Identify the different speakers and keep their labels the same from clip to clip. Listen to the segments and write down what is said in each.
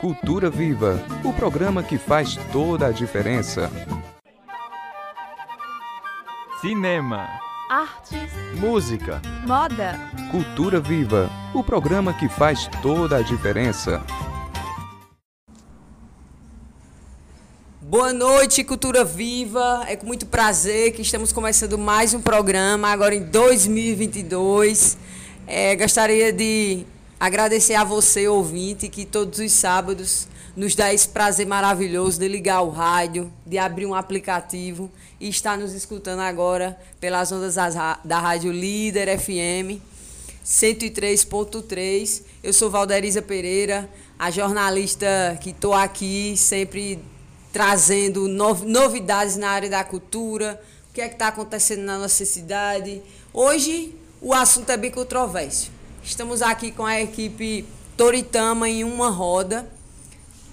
Speaker 1: Cultura Viva, o programa que faz toda a diferença.
Speaker 2: Cinema,
Speaker 3: artes,
Speaker 2: música,
Speaker 3: moda.
Speaker 1: Cultura Viva, o programa que faz toda a diferença.
Speaker 4: Boa noite, Cultura Viva. É com muito prazer que estamos começando mais um programa agora em 2022. É, gostaria de agradecer a você, ouvinte, que todos os sábados nos dá esse prazer maravilhoso de ligar o rádio, de abrir um aplicativo e estar nos escutando agora pelas ondas da Rádio Líder FM 103.3. Eu sou Valderiza Pereira, a jornalista que estou aqui sempre trazendo novidades na área da cultura, o que é que está acontecendo na nossa cidade. Hoje o assunto é bem controverso. Estamos aqui com a equipe Toritama em uma roda,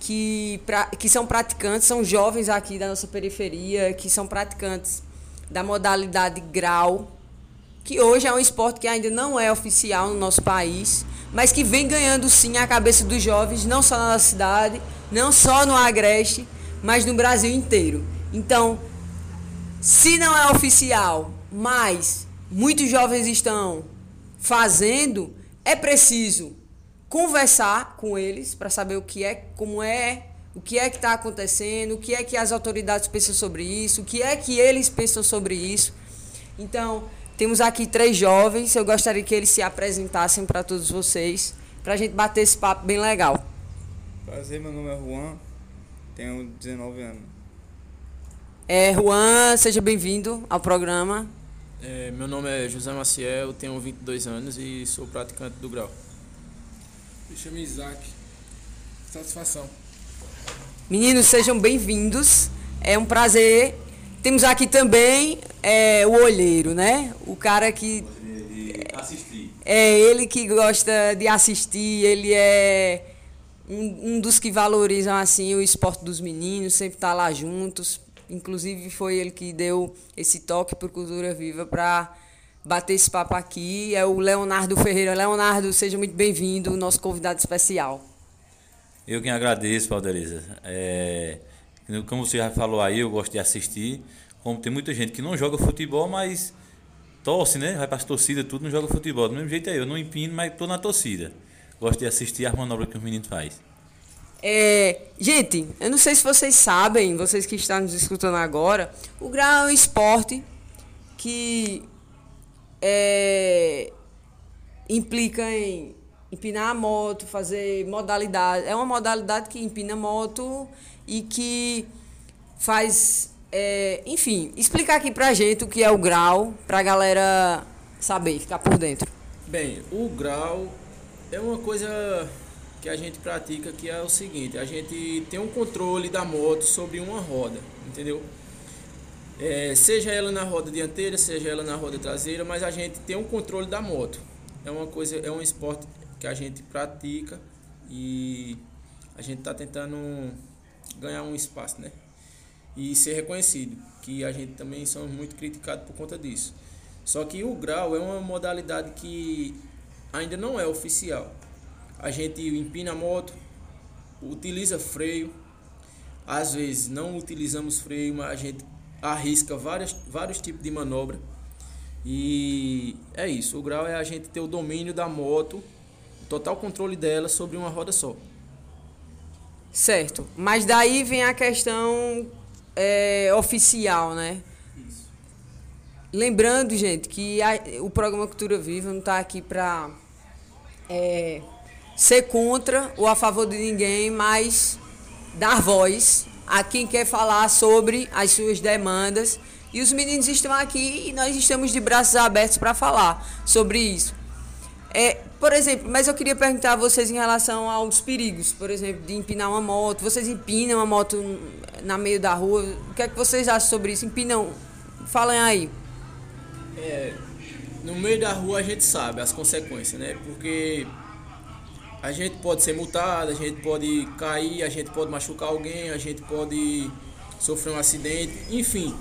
Speaker 4: que, pra, que são praticantes, são jovens aqui da nossa periferia, que são praticantes da modalidade grau, que hoje é um esporte que ainda não é oficial no nosso país, mas que vem ganhando sim a cabeça dos jovens, não só na nossa cidade, não só no Agreste, mas no Brasil inteiro. Então, se não é oficial, mas muitos jovens estão fazendo, é preciso conversar com eles para saber o que é, como é, o que é que está acontecendo, o que é que as autoridades pensam sobre isso, o que é que eles pensam sobre isso. Então, temos aqui três jovens, eu gostaria que eles se apresentassem para todos vocês, para a gente bater esse papo bem legal.
Speaker 5: Prazer, meu nome é Juan, tenho 19 anos.
Speaker 4: É, Juan, seja bem-vindo ao programa.
Speaker 6: É, meu nome é José Maciel, tenho 22 anos e sou praticante do grau.
Speaker 7: Me chamo Isaac. Satisfação.
Speaker 4: Meninos, sejam bem-vindos. É um prazer. Temos aqui também é, o olheiro, né? O cara que.
Speaker 8: Assistir.
Speaker 4: É ele que gosta de assistir, ele é um, um dos que valorizam assim o esporte dos meninos, sempre tá lá juntos. Inclusive foi ele que deu esse toque por Cultura Viva para bater esse papo aqui. É o Leonardo Ferreira. Leonardo, seja muito bem-vindo, nosso convidado especial.
Speaker 8: Eu quem agradeço, Valderiza. É, como você já falou aí, eu gosto de assistir. Como tem muita gente que não joga futebol, mas torce, né? Vai para as torcidas, tudo, não joga futebol. Do mesmo jeito é eu, não empino, mas estou na torcida. Gosto de assistir as manobras que os meninos fazem.
Speaker 4: É, gente, eu não sei se vocês sabem, vocês que estão nos escutando agora, o grau é um esporte que é, implica em empinar a moto, fazer modalidade. É uma modalidade que empina moto e que faz. É, enfim, explicar aqui pra gente o que é o grau, pra galera saber, ficar por dentro.
Speaker 6: Bem, o grau é uma coisa que a gente pratica que é o seguinte, a gente tem um controle da moto sobre uma roda, entendeu? É, seja ela na roda dianteira, seja ela na roda traseira, mas a gente tem um controle da moto. É uma coisa, é um esporte que a gente pratica e a gente está tentando ganhar um espaço, né? E ser reconhecido, que a gente também somos muito criticados por conta disso. Só que o grau é uma modalidade que ainda não é oficial. A gente empina a moto, utiliza freio, às vezes não utilizamos freio, mas a gente arrisca várias, vários tipos de manobra. E é isso, o grau é a gente ter o domínio da moto, o total controle dela sobre uma roda só.
Speaker 4: Certo, mas daí vem a questão é, oficial, né? Isso. Lembrando, gente, que a, o programa Cultura Viva não está aqui para é, ser contra ou a favor de ninguém, mas dar voz a quem quer falar sobre as suas demandas. E os meninos estão aqui e nós estamos de braços abertos para falar sobre isso. É, por exemplo, mas eu queria perguntar a vocês em relação aos perigos, por exemplo, de empinar uma moto. Vocês empinam uma moto na meio da rua. O que é que vocês acham sobre isso? Empinam? Falem aí.
Speaker 6: É, no meio da rua a gente sabe as consequências, né? Porque a gente pode ser multado, a gente pode cair, a gente pode machucar alguém, a gente pode sofrer um acidente, enfim.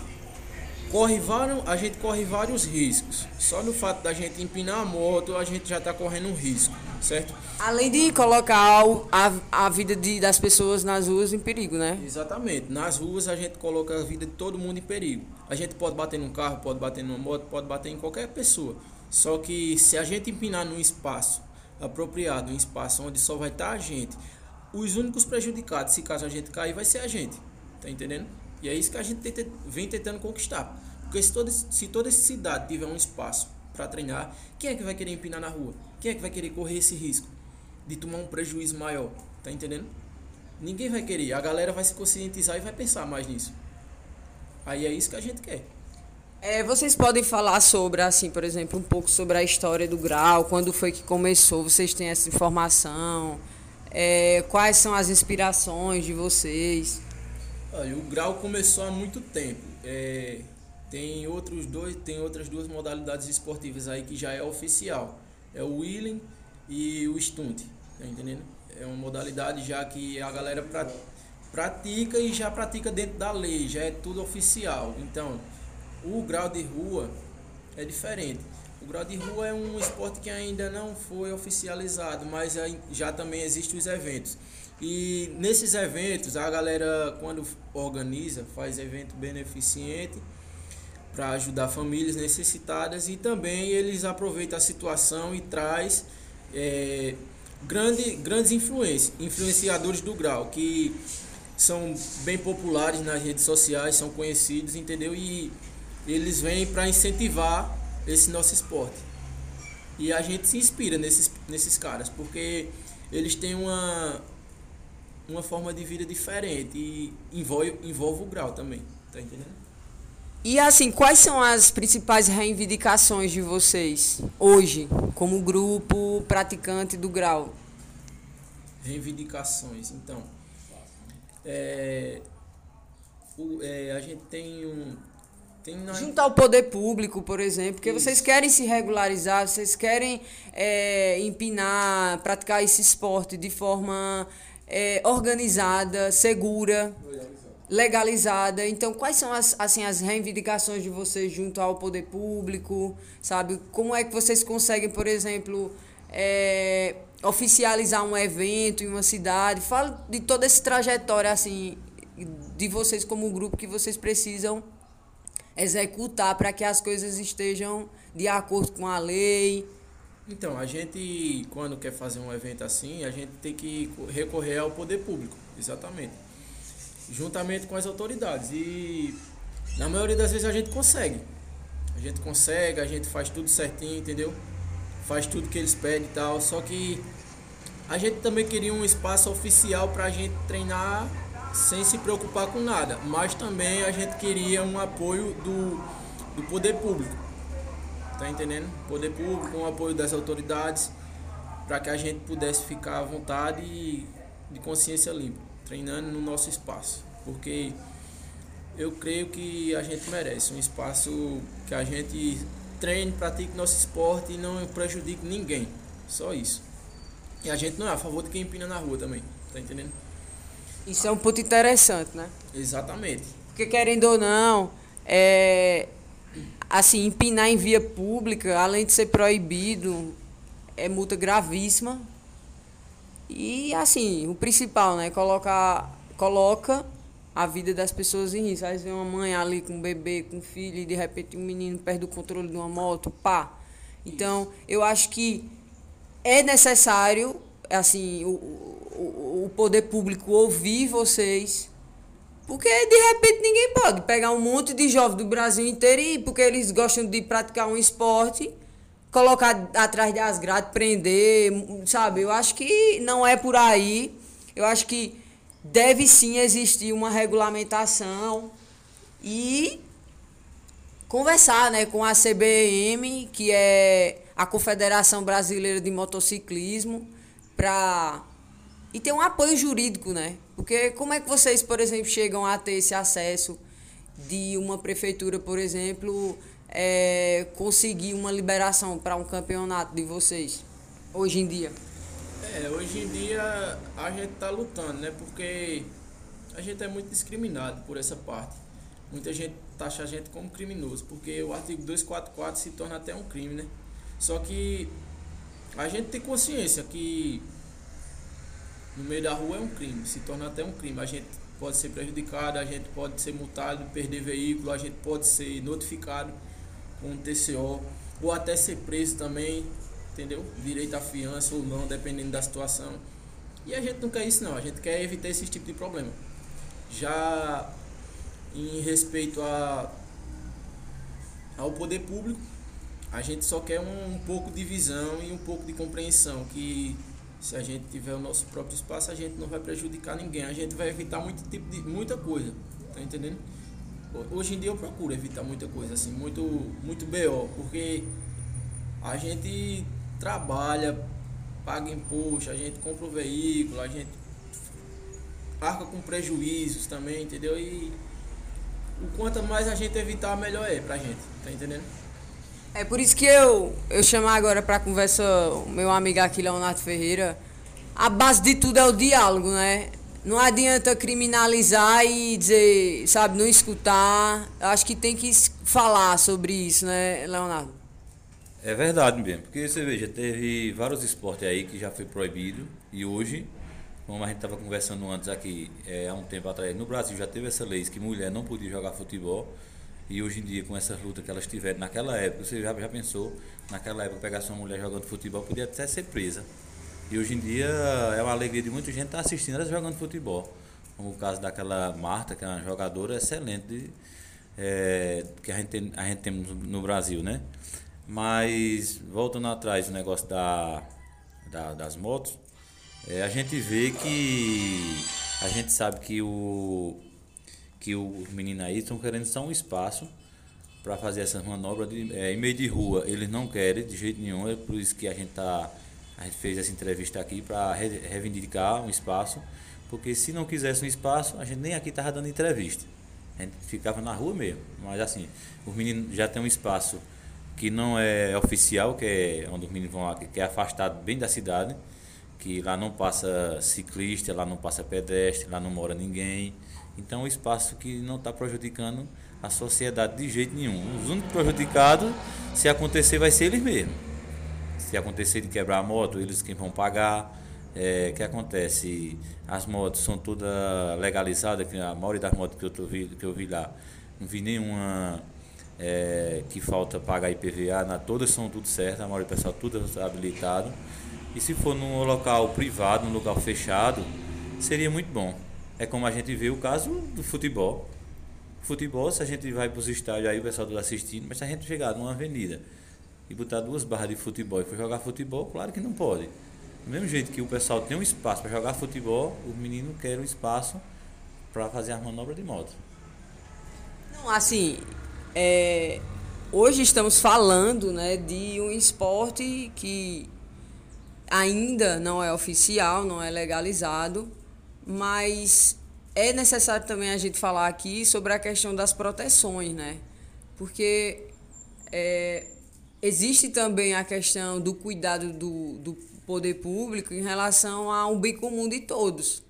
Speaker 6: Corre vários, a gente corre vários riscos. Só no fato da gente empinar a moto, a gente já está correndo um risco, certo?
Speaker 4: Além de colocar a, a vida de, das pessoas nas ruas em perigo, né?
Speaker 6: Exatamente. Nas ruas a gente coloca a vida de todo mundo em perigo. A gente pode bater num carro, pode bater numa moto, pode bater em qualquer pessoa. Só que se a gente empinar num espaço apropriado, um espaço onde só vai estar a gente, os únicos prejudicados, se caso a gente cair, vai ser a gente. Tá entendendo? E é isso que a gente tenta- vem tentando conquistar. Porque se toda, se toda cidade tiver um espaço para treinar, quem é que vai querer empinar na rua? Quem é que vai querer correr esse risco de tomar um prejuízo maior? Tá entendendo? Ninguém vai querer. A galera vai se conscientizar e vai pensar mais nisso. Aí é isso que a gente quer.
Speaker 4: É, vocês podem falar sobre, assim, por exemplo, um pouco sobre a história do grau, quando foi que começou, vocês têm essa informação, é, quais são as inspirações de vocês?
Speaker 6: Olha, o grau começou há muito tempo. É, tem outros dois, tem outras duas modalidades esportivas aí que já é oficial. É o wheeling e o stunt, tá entendendo? É uma modalidade já que a galera pra- pratica e já pratica dentro da lei, já é tudo oficial. Então, o grau de rua é diferente. O grau de rua é um esporte que ainda não foi oficializado, mas já também existem os eventos. E nesses eventos, a galera, quando organiza, faz evento beneficente para ajudar famílias necessitadas e também eles aproveitam a situação e traz é, grande, grandes influências, influenciadores do grau, que são bem populares nas redes sociais, são conhecidos, entendeu? E eles vêm para incentivar esse nosso esporte. E a gente se inspira nesses, nesses caras, porque eles têm uma, uma forma de vida diferente e envolve, envolve o grau também, tá entendendo?
Speaker 4: E assim, quais são as principais reivindicações de vocês hoje, como grupo praticante do grau?
Speaker 6: Reivindicações, então. É, o, é, a gente tem um. Na,
Speaker 4: Junto ao poder público, por exemplo, porque vocês querem se regularizar, vocês querem é, empinar, praticar esse esporte de forma é, organizada, segura, legalizada. Então, quais são as, assim, as reivindicações de vocês junto ao poder público, sabe? Como é que vocês conseguem, por exemplo, é, oficializar um evento em uma cidade? Fala de toda essa trajetória, assim, de vocês como grupo que vocês precisam executar para que as coisas estejam de acordo com a lei.
Speaker 6: Então, a gente, quando quer fazer um evento assim, a gente tem que recorrer ao poder público, exatamente. Juntamente com as autoridades. E na maioria das vezes a gente consegue. A gente consegue, a gente faz tudo certinho, entendeu? Faz tudo que eles pedem e tal. Só que a gente também queria um espaço oficial para a gente treinar sem se preocupar com nada. Mas também a gente queria um apoio do, do poder público. Tá entendendo? Poder público, um apoio das autoridades, para que a gente pudesse ficar à vontade e de consciência limpa, treinando no nosso espaço. Porque eu creio que a gente merece um espaço que a gente treine, pratique nosso esporte e não prejudique ninguém. Só isso. E a gente não é a favor de quem empina na rua também, tá entendendo?
Speaker 4: Isso é um ponto interessante, né?
Speaker 6: Exatamente.
Speaker 4: Porque querendo ou não, é, assim, empinar em via pública, além de ser proibido, é multa gravíssima. E assim, o principal, né? Coloca, coloca a vida das pessoas em risco. Às vezes vem uma mãe ali com um bebê, com um filho, e de repente um menino perde o controle de uma moto, pá. Então, eu acho que é necessário, assim, o, o, o poder público ouvir vocês. Porque de repente ninguém pode pegar um monte de jovens do Brasil inteiro e porque eles gostam de praticar um esporte, colocar atrás das grades, prender, sabe? Eu acho que não é por aí. Eu acho que deve sim existir uma regulamentação e conversar né, com a CBM, que é a Confederação Brasileira de Motociclismo, para. E ter um apoio jurídico, né? Porque como é que vocês, por exemplo, chegam a ter esse acesso de uma prefeitura, por exemplo, é, conseguir uma liberação para um campeonato de vocês, hoje em dia?
Speaker 6: É, hoje em dia a gente tá lutando, né? Porque a gente é muito discriminado por essa parte. Muita gente taxa a gente como criminoso, porque o artigo 244 se torna até um crime, né? Só que a gente tem consciência que no meio da rua é um crime, se torna até um crime. A gente pode ser prejudicado, a gente pode ser multado, perder veículo, a gente pode ser notificado com um TCO, ou até ser preso também, entendeu? Direito à fiança ou não, dependendo da situação. E a gente não quer isso não, a gente quer evitar esse tipo de problema. Já em respeito a, ao poder público, a gente só quer um, um pouco de visão e um pouco de compreensão que se a gente tiver o nosso próprio espaço, a gente não vai prejudicar ninguém, a gente vai evitar muito tipo de muita coisa, tá entendendo? Hoje em dia eu procuro evitar muita coisa assim, muito muito BO, porque a gente trabalha, paga imposto, a gente compra o veículo, a gente arca com prejuízos também, entendeu? E o quanto mais a gente evitar, melhor é pra gente, tá entendendo?
Speaker 4: É por isso que eu, eu chamo agora para conversa o meu amigo aqui, Leonardo Ferreira. A base de tudo é o diálogo, né? Não adianta criminalizar e dizer, sabe, não escutar. Acho que tem que falar sobre isso, né, Leonardo?
Speaker 8: É verdade mesmo, porque você veja, teve vários esportes aí que já foi proibido e hoje, como a gente estava conversando antes aqui, é, há um tempo atrás, no Brasil já teve essa lei que mulher não podia jogar futebol. E hoje em dia, com essa luta que elas tiveram naquela época, você já, já pensou, naquela época, pegar uma mulher jogando futebol podia até ser presa. E hoje em dia é uma alegria de muita gente estar tá assistindo elas jogando futebol. Como o caso daquela Marta, que é uma jogadora excelente de, é, que a gente, tem, a gente no Brasil, né? Mas, voltando atrás, o negócio da, da das motos, é, a gente vê que a gente sabe que o, que os meninos aí estão querendo só um espaço para fazer essas manobras de, é, em meio de rua. Eles não querem de jeito nenhum, é por isso que a gente tá a gente fez essa entrevista aqui para reivindicar um espaço, porque se não quisesse um espaço, a gente nem aqui tava dando entrevista. A gente ficava na rua mesmo. Mas assim, os meninos já têm um espaço que não é oficial, que é onde os meninos vão lá, que é afastado bem da cidade, que lá não passa ciclista, lá não passa pedestre, lá não mora ninguém. Então, um espaço que não está prejudicando a sociedade de jeito nenhum. Os únicos prejudicados, se acontecer, vai ser eles mesmos. Se acontecer de quebrar a moto, eles quem vão pagar. É, que acontece? As motos são todas legalizadas, a maioria das motos que eu, vi, que eu vi lá, não vi nenhuma é, que falta pagar IPVA, na, todas são tudo certo, a maioria do pessoal tudo habilitado. E se for num local privado, num local fechado, seria muito bom. É como a gente vê o caso do futebol. Futebol, se a gente vai para os estádios aí, o pessoal está assistindo, mas se a gente chegar numa avenida e botar duas barras de futebol e for jogar futebol, claro que não pode. Do mesmo jeito que o pessoal tem um espaço para jogar futebol, o menino quer um espaço para fazer as manobras de moto.
Speaker 4: Não, assim, é, hoje estamos falando né, de um esporte que ainda não é oficial, não é legalizado, mas é necessário também a gente falar aqui sobre a questão das proteções, né? Porque é, existe também a questão do cuidado do, do poder público em relação ao bem comum de todos.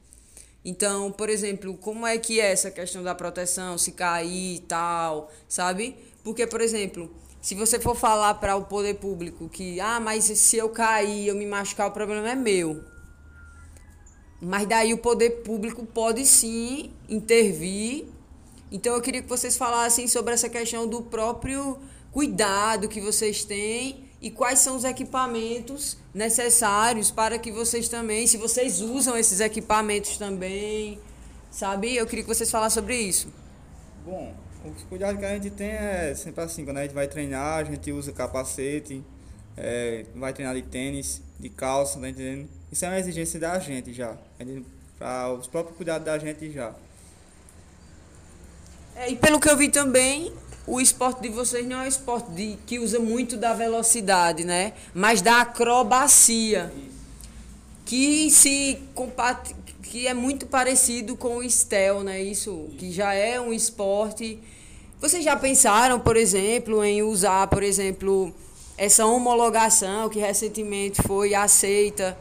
Speaker 4: Então, por exemplo, como é que é essa questão da proteção, se cair e tal, sabe? Porque, por exemplo, se você for falar para o poder público que, ah, mas se eu cair, eu me machucar, o problema é meu. Mas daí o poder público pode sim intervir. Então eu queria que vocês falassem sobre essa questão do próprio cuidado que vocês têm e quais são os equipamentos necessários para que vocês também, se vocês usam esses equipamentos também, sabe? Eu queria que vocês falassem sobre isso.
Speaker 5: Bom, o cuidado que a gente tem é sempre assim, quando a gente vai treinar, a gente usa capacete, é, vai treinar de tênis, de calça, tá entendendo? Isso é uma exigência da gente já. Para os próprios cuidados da gente já.
Speaker 4: É, e pelo que eu vi também, o esporte de vocês não é um esporte de, que usa muito da velocidade, né? Mas da acrobacia. Que se que é muito parecido com o Stel, né? Isso, que já é um esporte. Vocês já pensaram, por exemplo, em usar, por exemplo, essa homologação que recentemente foi aceita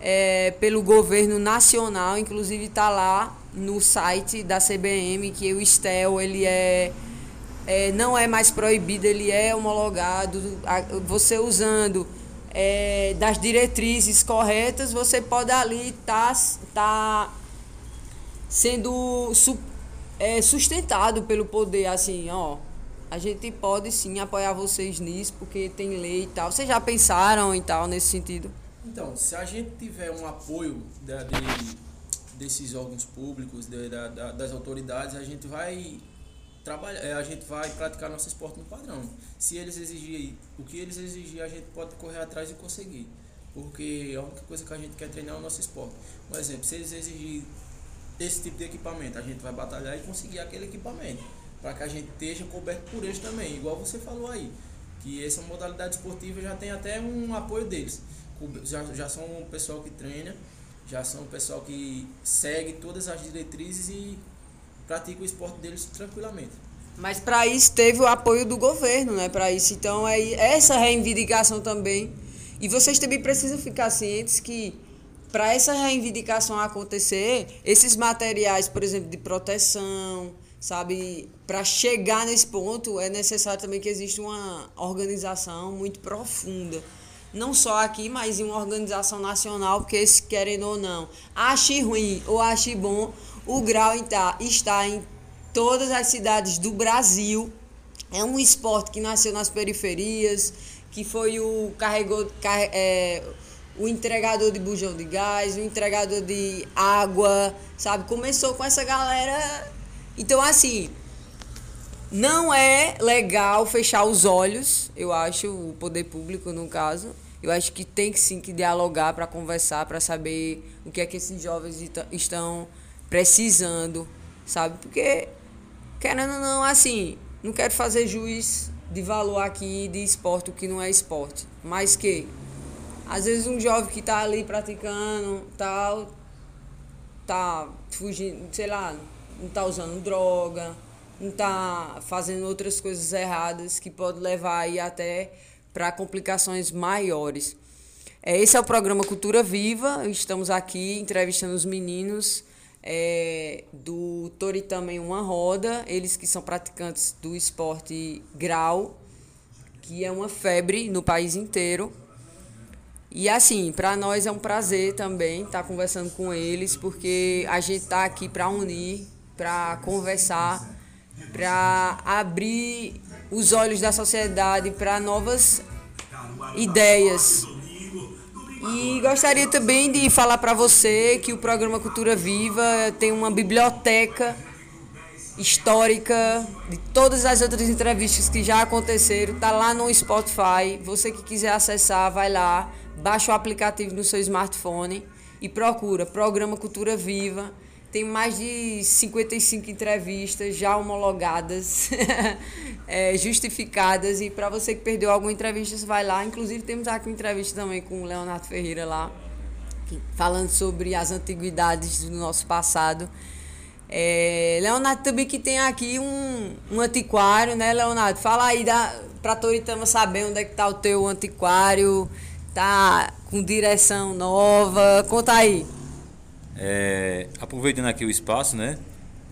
Speaker 4: é, pelo governo nacional, inclusive está lá no site da CBM que o STEL ele é, é não é mais proibido, ele é homologado. Você usando é, das diretrizes corretas, você pode ali estar tá, tá sendo su, é, sustentado pelo poder, assim, ó. A gente pode sim apoiar vocês nisso, porque tem lei e tal. Vocês já pensaram e tal nesse sentido?
Speaker 6: Então, se a gente tiver um apoio da, de, desses órgãos públicos, de, da, da, das autoridades, a gente vai trabalhar, é, a gente vai praticar nosso esporte no padrão. Se eles exigirem o que eles exigirem, a gente pode correr atrás e conseguir. Porque a única coisa que a gente quer treinar é o nosso esporte. Por exemplo, se eles exigirem esse tipo de equipamento, a gente vai batalhar e conseguir aquele equipamento. Para que a gente esteja coberto por eles também, igual você falou aí. Que essa modalidade esportiva já tem até um apoio deles. Já, já são um pessoal que treina, já são um pessoal que segue todas as diretrizes e pratica o esporte deles tranquilamente.
Speaker 4: Mas para isso teve o apoio do governo, né? Para isso, então é essa reivindicação também. E vocês também precisam ficar cientes que para essa reivindicação acontecer, esses materiais, por exemplo, de proteção, sabe, para chegar nesse ponto é necessário também que exista uma organização muito profunda. Não só aqui, mas em uma organização nacional, porque se querendo ou não, ache ruim ou ache bom, o grau está em todas as cidades do Brasil. É um esporte que nasceu nas periferias, que foi o carregou, é, o entregador de bujão de gás, o entregador de água, sabe? Começou com essa galera. Então, assim, não é legal fechar os olhos, eu acho, o poder público, no caso. Eu acho que tem que sim que dialogar para conversar, para saber o que é que esses jovens estão precisando, sabe? Porque, querendo ou não, assim, não quero fazer juiz de valor aqui de esporte, o que não é esporte. Mas que, às vezes, um jovem que tá ali praticando, tal, tá fugindo, sei lá, não tá usando droga, não tá fazendo outras coisas erradas que pode levar aí até para complicações maiores. É, esse é o programa Cultura Viva. Estamos aqui entrevistando os meninos é, do Toritama em uma roda, eles que são praticantes do esporte grau, que é uma febre no país inteiro. E assim, para nós é um prazer também estar tá conversando com eles, porque a gente está aqui para unir, para conversar, para abrir os olhos da sociedade para novas ideias e gostaria também de falar para você que o programa Cultura Viva tem uma biblioteca histórica de todas as outras entrevistas que já aconteceram. Tá lá no Spotify. Você que quiser acessar, vai lá, baixa o aplicativo no seu smartphone e procura Programa Cultura Viva tem mais de 55 entrevistas já homologadas, é, justificadas. E para você que perdeu alguma entrevista, você vai lá. Inclusive, temos aqui uma entrevista também com o Leonardo Ferreira lá, falando sobre as antiguidades do nosso passado. É, Leonardo também que tem aqui um, um antiquário, né, Leonardo? Fala aí para Toritama saber onde é que tá o teu antiquário, tá com direção nova. Conta aí.
Speaker 8: É, aproveitando aqui o espaço, né?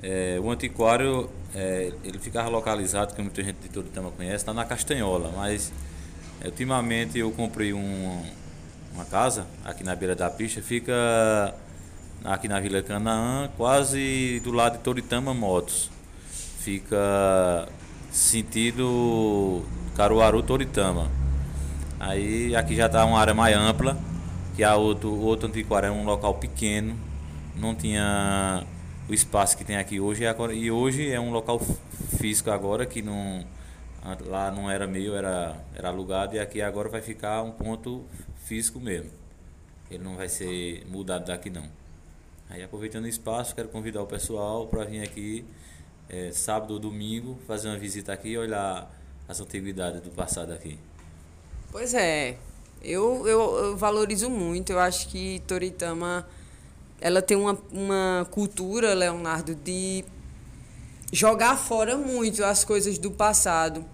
Speaker 8: É, o antiquário é, ele ficava localizado, que muita gente de todo tema conhece, está na Castanhola, mas é, ultimamente eu comprei um, uma casa aqui na beira da pista, fica aqui na Vila Canaã, quase do lado de Toritama Motos. Fica sentido Caruaru Toritama. Aí aqui já está uma área mais ampla, que a outro, outro antiquário é um local pequeno, não tinha o espaço que tem aqui hoje e hoje é um local físico agora que não lá não era meio era era alugado e aqui agora vai ficar um ponto físico mesmo. Ele não vai ser mudado daqui não. Aí aproveitando o espaço quero convidar o pessoal para vir aqui é, sábado ou domingo fazer uma visita aqui e olhar as antiguidades do passado aqui.
Speaker 4: Pois é. Eu, eu, eu valorizo muito. Eu acho que Toritama ela tem uma, uma cultura, Leonardo, de jogar fora muito as coisas do passado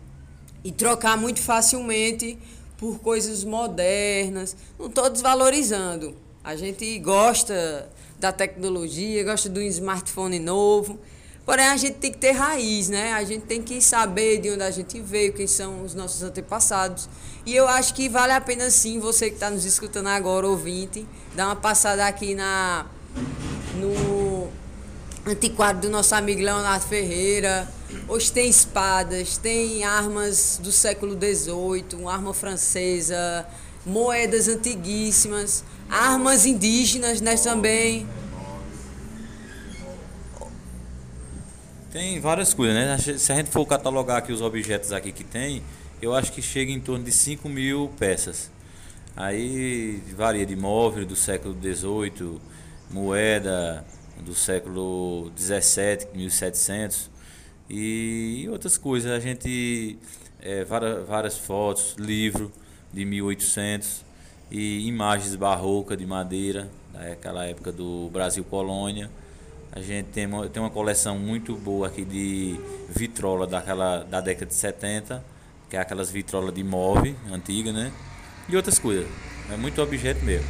Speaker 4: e trocar muito facilmente por coisas modernas. Não estou desvalorizando. A gente gosta da tecnologia, gosta um smartphone novo, Porém, a gente tem que ter raiz, né? A gente tem que saber de onde a gente veio, quem são os nossos antepassados. E eu acho que vale a pena sim, você que está nos escutando agora, ouvinte, dar uma passada aqui na no antiquário do nosso amigo Leonardo Ferreira. Hoje tem espadas, tem armas do século XVIII, uma arma francesa, moedas antiguíssimas, armas indígenas né, também.
Speaker 8: Tem várias coisas, né? Se a gente for catalogar aqui os objetos aqui que tem, eu acho que chega em torno de 5 mil peças. Aí varia de móvel do século XVIII, moeda do século XVII, 1700 e outras coisas. A gente é, várias, várias fotos, livro de 1800 e imagens barrocas de madeira daquela época do Brasil colônia. A gente tem uma, tem uma coleção muito boa aqui de vitrola daquela, da década de 70, que é aquelas vitrolas de move antiga, né? E outras coisas. É muito objeto mesmo.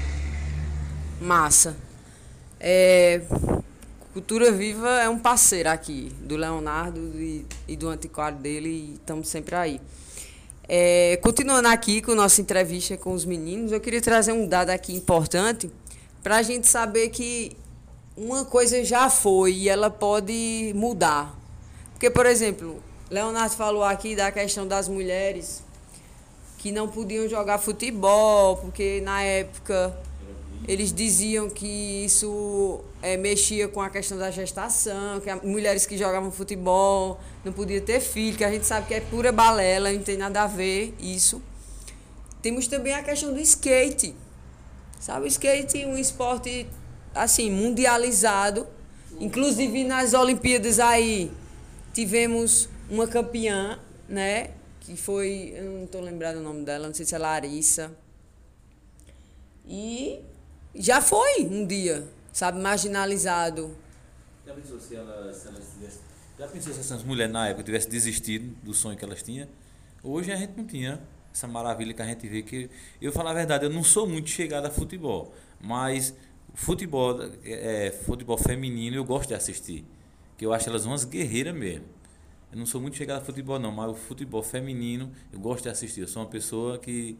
Speaker 4: Massa. É, Cultura Viva é um parceiro aqui, do Leonardo e, e do antiquário dele, e estamos sempre aí. É, continuando aqui com nossa entrevista com os meninos, eu queria trazer um dado aqui importante para a gente saber que uma coisa já foi e ela pode mudar. Porque, por exemplo, Leonardo falou aqui da questão das mulheres que não podiam jogar futebol, porque na época eles diziam que isso é, mexia com a questão da gestação, que mulheres que jogavam futebol não podiam ter filho, que a gente sabe que é pura balela, não tem nada a ver isso. Temos também a questão do skate. Sabe, o skate é um esporte assim, mundializado. Inclusive nas Olimpíadas aí tivemos uma campeã, né? Que foi, eu não estou lembrando o nome dela, não sei se é Larissa. E já foi um dia, sabe, marginalizado.
Speaker 8: Já pensou se, ela, se. Já pensou se essas mulheres na época tivessem desistido do sonho que elas tinham? Hoje a gente não tinha essa maravilha que a gente vê que. Eu falar a verdade, eu não sou muito chegado a futebol, mas futebol, é, futebol feminino eu gosto de assistir. Que eu acho elas umas guerreiras mesmo. Eu não sou muito chegado a futebol não, mas o futebol feminino eu gosto de assistir. Eu sou uma pessoa que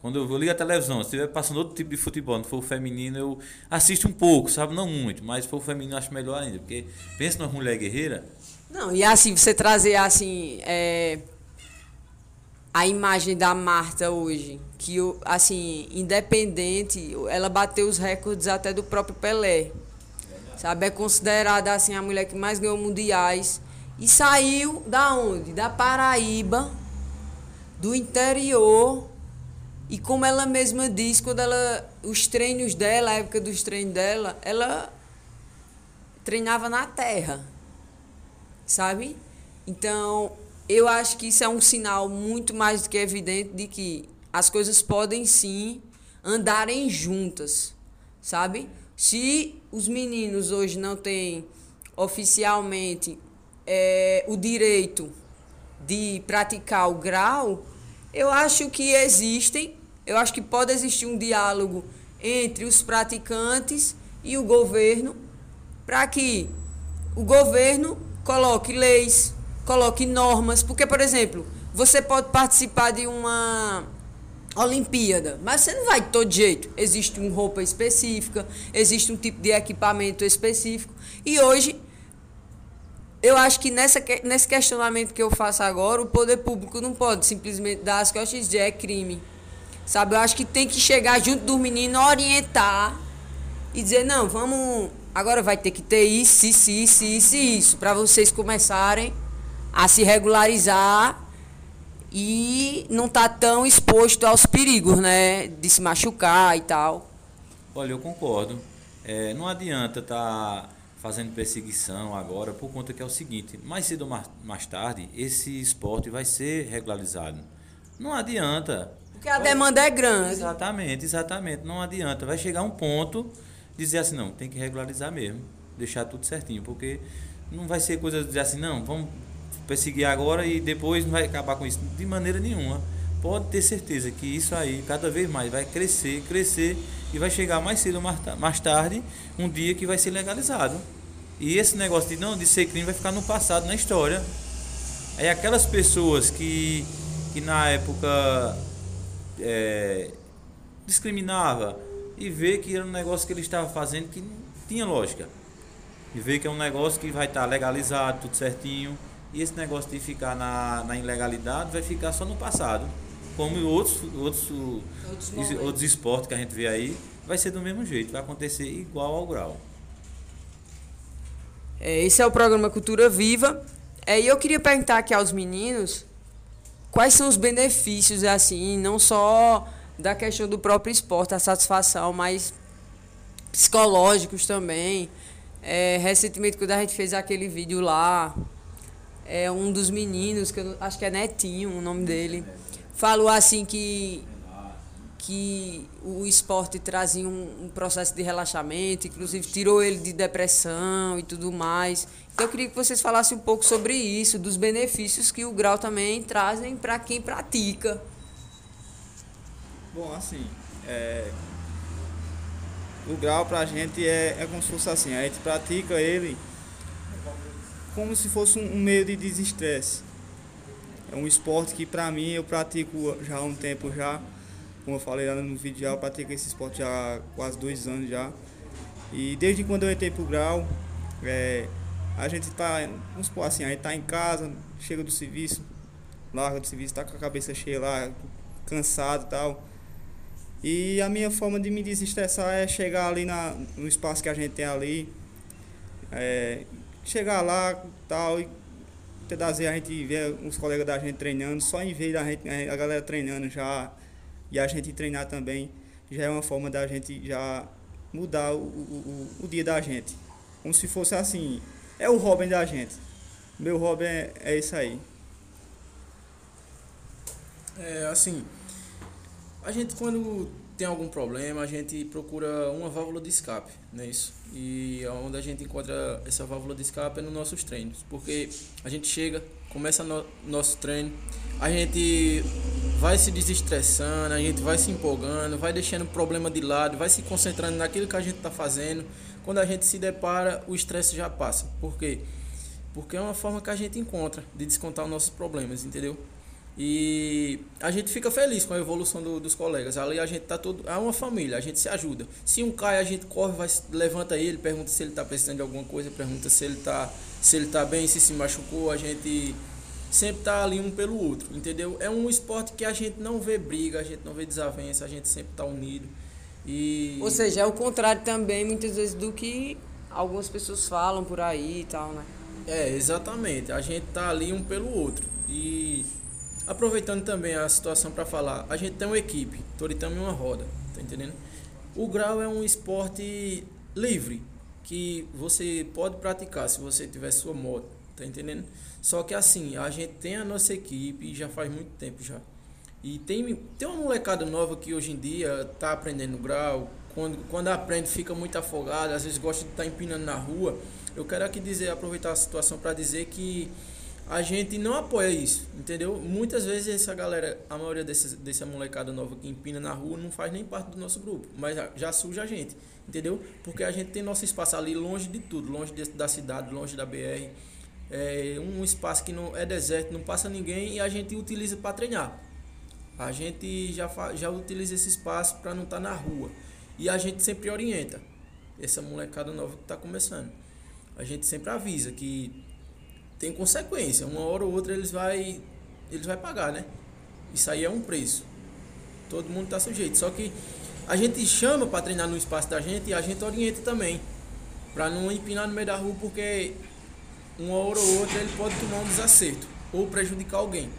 Speaker 8: quando eu ligo a televisão, se estiver passando outro tipo de futebol, não for o feminino, eu assisto um pouco, sabe? Não muito, mas se for o feminino eu acho melhor ainda. Porque pensa numa mulher guerreira.
Speaker 4: Não, e assim, você trazer assim. É, a imagem da Marta hoje, que assim, independente, ela bateu os recordes até do próprio Pelé. Sabe, é considerada assim a mulher que mais ganhou mundiais e saiu da onde? Da Paraíba, do interior. E como ela mesma diz, quando ela os treinos dela, a época dos treinos dela, ela treinava na terra. Sabe? Então, eu acho que isso é um sinal muito mais do que evidente de que as coisas podem sim andarem juntas, sabe? Se os meninos hoje não têm oficialmente é, o direito de praticar o grau, eu acho que existem, eu acho que pode existir um diálogo entre os praticantes e o governo para que o governo coloque leis, coloque normas, porque, por exemplo, você pode participar de uma Olimpíada, mas você não vai de todo jeito. Existe uma roupa específica, existe um tipo de equipamento específico. E hoje, eu acho que nessa, nesse questionamento que eu faço agora, o poder público não pode simplesmente dar as costas e dizer é crime. Sabe? Eu acho que tem que chegar junto do menino, orientar e dizer: não, vamos. Agora vai ter que ter isso, isso, isso, isso, isso, para vocês começarem a se regularizar e não tá tão exposto aos perigos, né? De se machucar e tal.
Speaker 8: Olha, eu concordo. É, não adianta estar tá fazendo perseguição agora, por conta que é o seguinte, mais cedo ou mais tarde, esse esporte vai ser regularizado. Não adianta.
Speaker 4: Porque a vai... demanda é grande.
Speaker 8: Exatamente, exatamente. Não adianta. Vai chegar um ponto dizer assim, não, tem que regularizar mesmo. Deixar tudo certinho, porque não vai ser coisa de dizer assim, não, vamos perseguir agora e depois não vai acabar com isso. De maneira nenhuma. Pode ter certeza que isso aí cada vez mais vai crescer, crescer e vai chegar mais cedo ou mais tarde um dia que vai ser legalizado. E esse negócio de não de ser crime vai ficar no passado, na história. Aí aquelas pessoas que, que na época é, discriminava e vê que era um negócio que ele estava fazendo que não tinha lógica. E vê que é um negócio que vai estar legalizado, tudo certinho. E esse negócio de ficar na, na ilegalidade vai ficar só no passado. Como outros, outros,
Speaker 4: Outros
Speaker 8: outros, esportes que a gente vê aí, vai ser do mesmo jeito, vai acontecer igual ao grau.
Speaker 4: É, esse é o programa Cultura Viva. É, e eu queria perguntar aqui aos meninos quais são os benefícios, assim, não só da questão do próprio esporte, a satisfação, mas psicológicos também. É, recentemente, quando a gente fez aquele vídeo lá, é, um dos meninos, que eu acho que é Netinho o nome dele, falou assim que que o esporte trazia um, um processo de relaxamento, inclusive tirou ele de depressão e tudo mais. Então eu queria que vocês falassem um pouco sobre isso, dos benefícios que o grau também trazem para quem pratica.
Speaker 5: Bom, assim, é, o grau pra gente é, é como se fosse assim, a gente pratica ele como se fosse um, meio de desestresse. É um esporte que pra mim eu pratico já há um tempo já. Como eu falei lá no vídeo já, eu pratico esse esporte já há quase dois anos já. E desde quando eu entrei pro grau, é, a gente tá, vamos supor assim, a gente tá em casa, chega do serviço, larga do serviço, tá com a cabeça cheia lá, cansado e tal. E a minha forma de me desestressar é chegar ali na, no espaço que a gente tem ali, é, chegar lá tal, e tentar dizer, a gente vê os colegas da gente treinando, só em ver a, gente, a galera treinando já e a gente treinar também, já é uma forma da gente já mudar o, o, o, o dia da gente. Como se fosse assim, é o hobby da gente. Meu hobby é, é isso aí.
Speaker 6: É, assim, a gente quando tem algum problema, a gente procura uma válvula de escape, não é isso? E onde a gente encontra essa válvula de escape é nos nossos treinos, porque a gente chega, começa no, nosso treino, a gente vai se desestressando, a gente vai se empolgando, vai deixando o problema de lado, vai se concentrando naquilo que a gente está fazendo. Quando a gente se depara, o estresse já passa. Por quê? Porque é uma forma que a gente encontra de descontar os nossos problemas, entendeu? E a gente fica feliz com a evolução do- dos colegas. Ali a gente tá todo. É uma família, a gente se ajuda. Se um cai, a gente corre, vai, levanta ele, pergunta se ele tá precisando de alguma coisa, pergunta se ele tá, se ele tá bem, se se machucou. A gente sempre tá ali um pelo outro, entendeu? É um esporte que a gente não vê briga, a gente não vê desavença, a gente sempre tá unido. E
Speaker 4: Ou seja, é o contrário também, muitas vezes, do que algumas pessoas falam por aí e tal, né?
Speaker 6: É, exatamente. A gente tá ali um pelo outro. E aproveitando também a situação para falar, a gente tem uma equipe, Toritama e uma roda, tá entendendo? O grau é um esporte livre que você pode praticar se você tiver sua moto, tá entendendo? Só que assim, a gente tem a nossa equipe já faz muito tempo já. E tem, tem uma molecada nova que hoje em dia tá aprendendo grau. Quando, quando aprende, fica muito afogada, às vezes gosta de estar empinando na rua. Eu quero aqui dizer, aproveitar a situação para dizer que a gente não apoia isso, entendeu? Muitas vezes essa galera, a maioria desses, dessa molecada nova que empina na rua não faz nem parte do nosso grupo, mas já, suja a gente, entendeu? Porque a gente tem nosso espaço ali longe de tudo, longe de- da cidade, longe da BR. É um espaço que não é deserto, não passa ninguém e a gente utiliza para treinar. A gente já, já utiliza esse espaço para não estar na rua. E a gente sempre orienta essa molecada nova que está começando. A gente sempre avisa que tem consequência. Uma hora ou outra eles vai, eles vai pagar, né? Isso aí é um preço. Todo mundo está sujeito. Só que a gente chama para treinar no espaço da gente e a gente orienta também. Para não empinar no meio da rua, porque uma hora ou outra ele pode tomar um desacerto ou prejudicar alguém.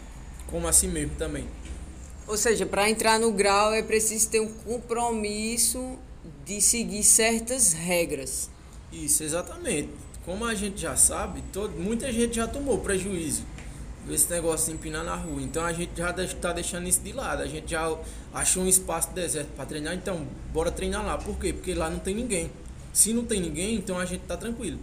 Speaker 6: Como assim mesmo também.
Speaker 4: Ou seja, para entrar no grau é preciso ter um compromisso de seguir certas regras.
Speaker 6: Isso, exatamente. Como a gente já sabe, todo, muita gente já tomou prejuízo desse negócio de empinar na rua. Então a gente já está deixando isso de lado. A gente já achou um espaço deserto para treinar, então bora treinar lá. Por quê? Porque lá não tem ninguém. Se não tem ninguém, então a gente tá tranquilo.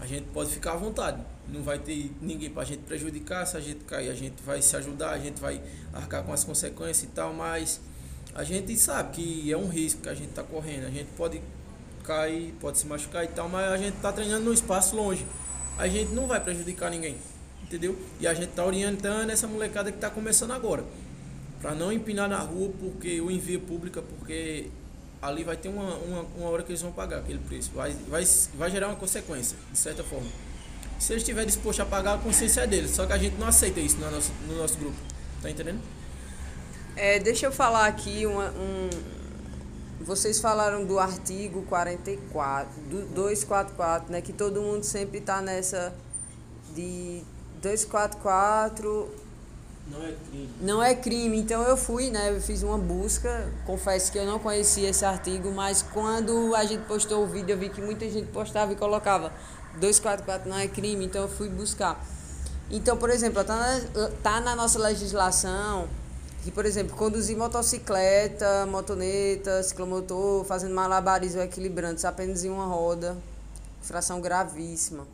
Speaker 6: A gente pode ficar à vontade. Não vai ter ninguém para a gente prejudicar. Se a gente cair, a gente vai se ajudar, a gente vai arcar com as consequências e tal. Mas a gente sabe que é um risco que a gente está correndo. A gente pode cair, pode se machucar e tal, mas a gente tá treinando no espaço longe. A gente não vai prejudicar ninguém, entendeu? E a gente tá orientando essa molecada que tá começando agora. Pra não empinar na rua porque o envio pública, porque ali vai ter uma, uma, uma hora que eles vão pagar aquele preço. Vai, vai, vai gerar uma consequência, de certa forma. Se eles estiverem dispostos a pagar, a consciência é deles. Só que a gente não aceita isso no nosso, no nosso grupo. Tá entendendo?
Speaker 4: É, deixa eu falar aqui uma, um. Vocês falaram do artigo 44, do 244, né? Que todo mundo sempre está nessa de 244
Speaker 6: Não é crime.
Speaker 4: não é crime. Então eu fui, né? Eu fiz uma busca. Confesso que eu não conhecia esse artigo, mas quando a gente postou o vídeo, eu vi que muita gente postava e colocava 244 não é crime, então eu fui buscar. Então, por exemplo, tá na, tá na nossa legislação que, por exemplo, conduzir motocicleta, motoneta, ciclomotor, fazendo malabarismo equilibrantes apenas em uma roda, infração gravíssima.